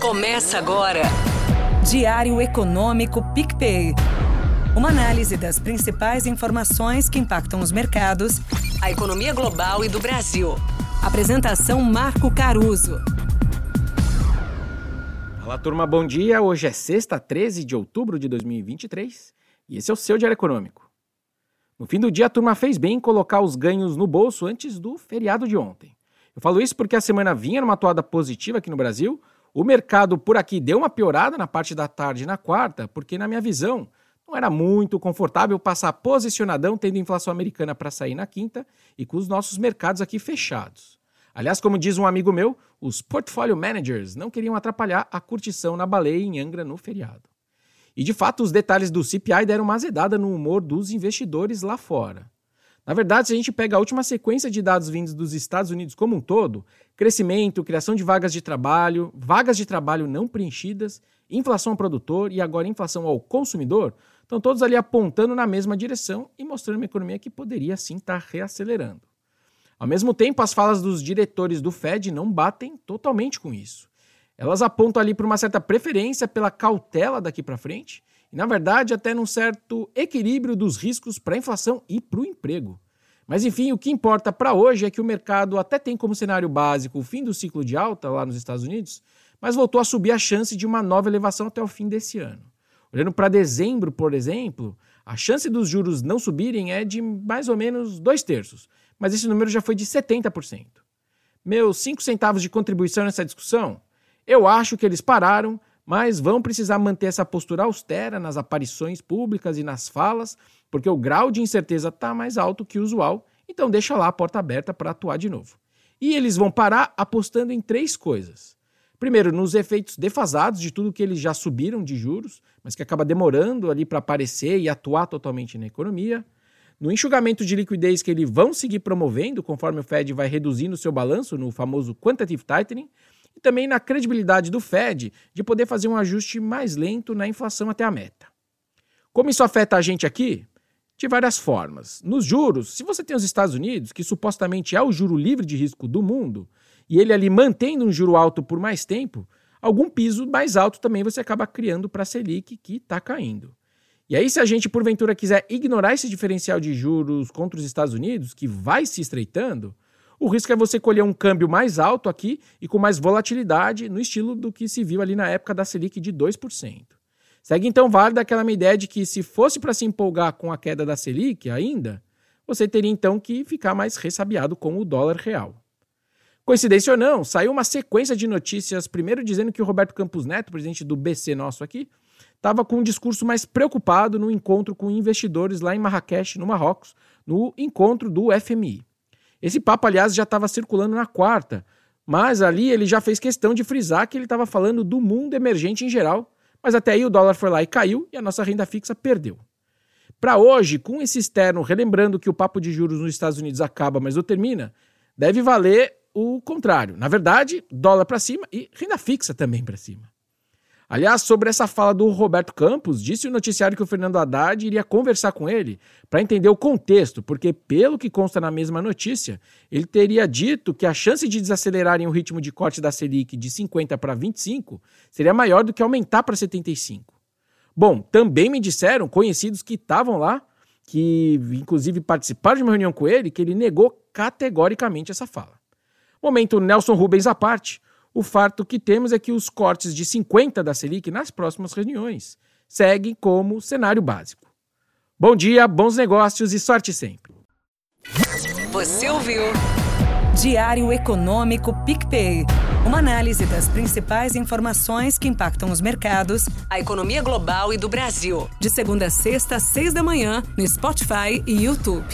Começa agora. Diário Econômico PicPay. Uma análise das principais informações que impactam os mercados, a economia global e do Brasil. Apresentação Marco Caruso. Olá, turma, bom dia. Hoje é sexta, 13 de outubro de 2023 e esse é o seu Diário Econômico. No fim do dia, a turma fez bem em colocar os ganhos no bolso antes do feriado de ontem. Eu falo isso porque a semana vinha numa toada positiva aqui no Brasil, o mercado por aqui deu uma piorada na parte da tarde na quarta, porque, na minha visão, não era muito confortável passar posicionadão tendo inflação americana para sair na quinta e com os nossos mercados aqui fechados. Aliás, como diz um amigo meu, os portfolio managers não queriam atrapalhar a curtição na baleia em Angra no feriado. E de fato, os detalhes do CPI deram uma azedada no humor dos investidores lá fora. Na verdade, se a gente pega a última sequência de dados vindos dos Estados Unidos como um todo, crescimento, criação de vagas de trabalho, vagas de trabalho não preenchidas, inflação ao produtor e agora inflação ao consumidor, estão todos ali apontando na mesma direção e mostrando uma economia que poderia sim estar tá reacelerando. Ao mesmo tempo, as falas dos diretores do Fed não batem totalmente com isso. Elas apontam ali para uma certa preferência pela cautela daqui para frente e, na verdade, até num certo equilíbrio dos riscos para a inflação e para o emprego. Mas enfim, o que importa para hoje é que o mercado até tem como cenário básico o fim do ciclo de alta lá nos Estados Unidos, mas voltou a subir a chance de uma nova elevação até o fim desse ano. Olhando para dezembro, por exemplo, a chance dos juros não subirem é de mais ou menos dois terços, mas esse número já foi de 70%. Meus cinco centavos de contribuição nessa discussão? Eu acho que eles pararam mas vão precisar manter essa postura austera nas aparições públicas e nas falas, porque o grau de incerteza está mais alto que o usual, então deixa lá a porta aberta para atuar de novo. E eles vão parar apostando em três coisas. Primeiro, nos efeitos defasados de tudo que eles já subiram de juros, mas que acaba demorando ali para aparecer e atuar totalmente na economia. No enxugamento de liquidez que eles vão seguir promovendo, conforme o Fed vai reduzindo seu balanço no famoso quantitative tightening, e também na credibilidade do Fed de poder fazer um ajuste mais lento na inflação até a meta. Como isso afeta a gente aqui? De várias formas. Nos juros, se você tem os Estados Unidos, que supostamente é o juro livre de risco do mundo, e ele ali mantendo um juro alto por mais tempo, algum piso mais alto também você acaba criando para a Selic, que está caindo. E aí, se a gente porventura quiser ignorar esse diferencial de juros contra os Estados Unidos, que vai se estreitando, o risco é você colher um câmbio mais alto aqui e com mais volatilidade, no estilo do que se viu ali na época da Selic de 2%. Segue então válida aquela minha ideia de que se fosse para se empolgar com a queda da Selic ainda, você teria então que ficar mais ressabiado com o dólar real. Coincidência ou não, saiu uma sequência de notícias, primeiro dizendo que o Roberto Campos Neto, presidente do BC nosso aqui, estava com um discurso mais preocupado no encontro com investidores lá em Marrakech, no Marrocos, no encontro do FMI. Esse papo, aliás, já estava circulando na quarta, mas ali ele já fez questão de frisar que ele estava falando do mundo emergente em geral, mas até aí o dólar foi lá e caiu e a nossa renda fixa perdeu. Para hoje, com esse externo, relembrando que o papo de juros nos Estados Unidos acaba, mas não termina, deve valer o contrário. Na verdade, dólar para cima e renda fixa também para cima. Aliás, sobre essa fala do Roberto Campos, disse o noticiário que o Fernando Haddad iria conversar com ele para entender o contexto, porque, pelo que consta na mesma notícia, ele teria dito que a chance de desacelerarem o ritmo de corte da Selic de 50 para 25 seria maior do que aumentar para 75. Bom, também me disseram conhecidos que estavam lá, que inclusive participaram de uma reunião com ele, que ele negou categoricamente essa fala. Momento Nelson Rubens à parte. O fato que temos é que os cortes de 50 da Selic nas próximas reuniões seguem como cenário básico. Bom dia, bons negócios e sorte sempre. Você ouviu? Diário Econômico PicPay. Uma análise das principais informações que impactam os mercados, a economia global e do Brasil. De segunda a sexta, às seis da manhã, no Spotify e YouTube.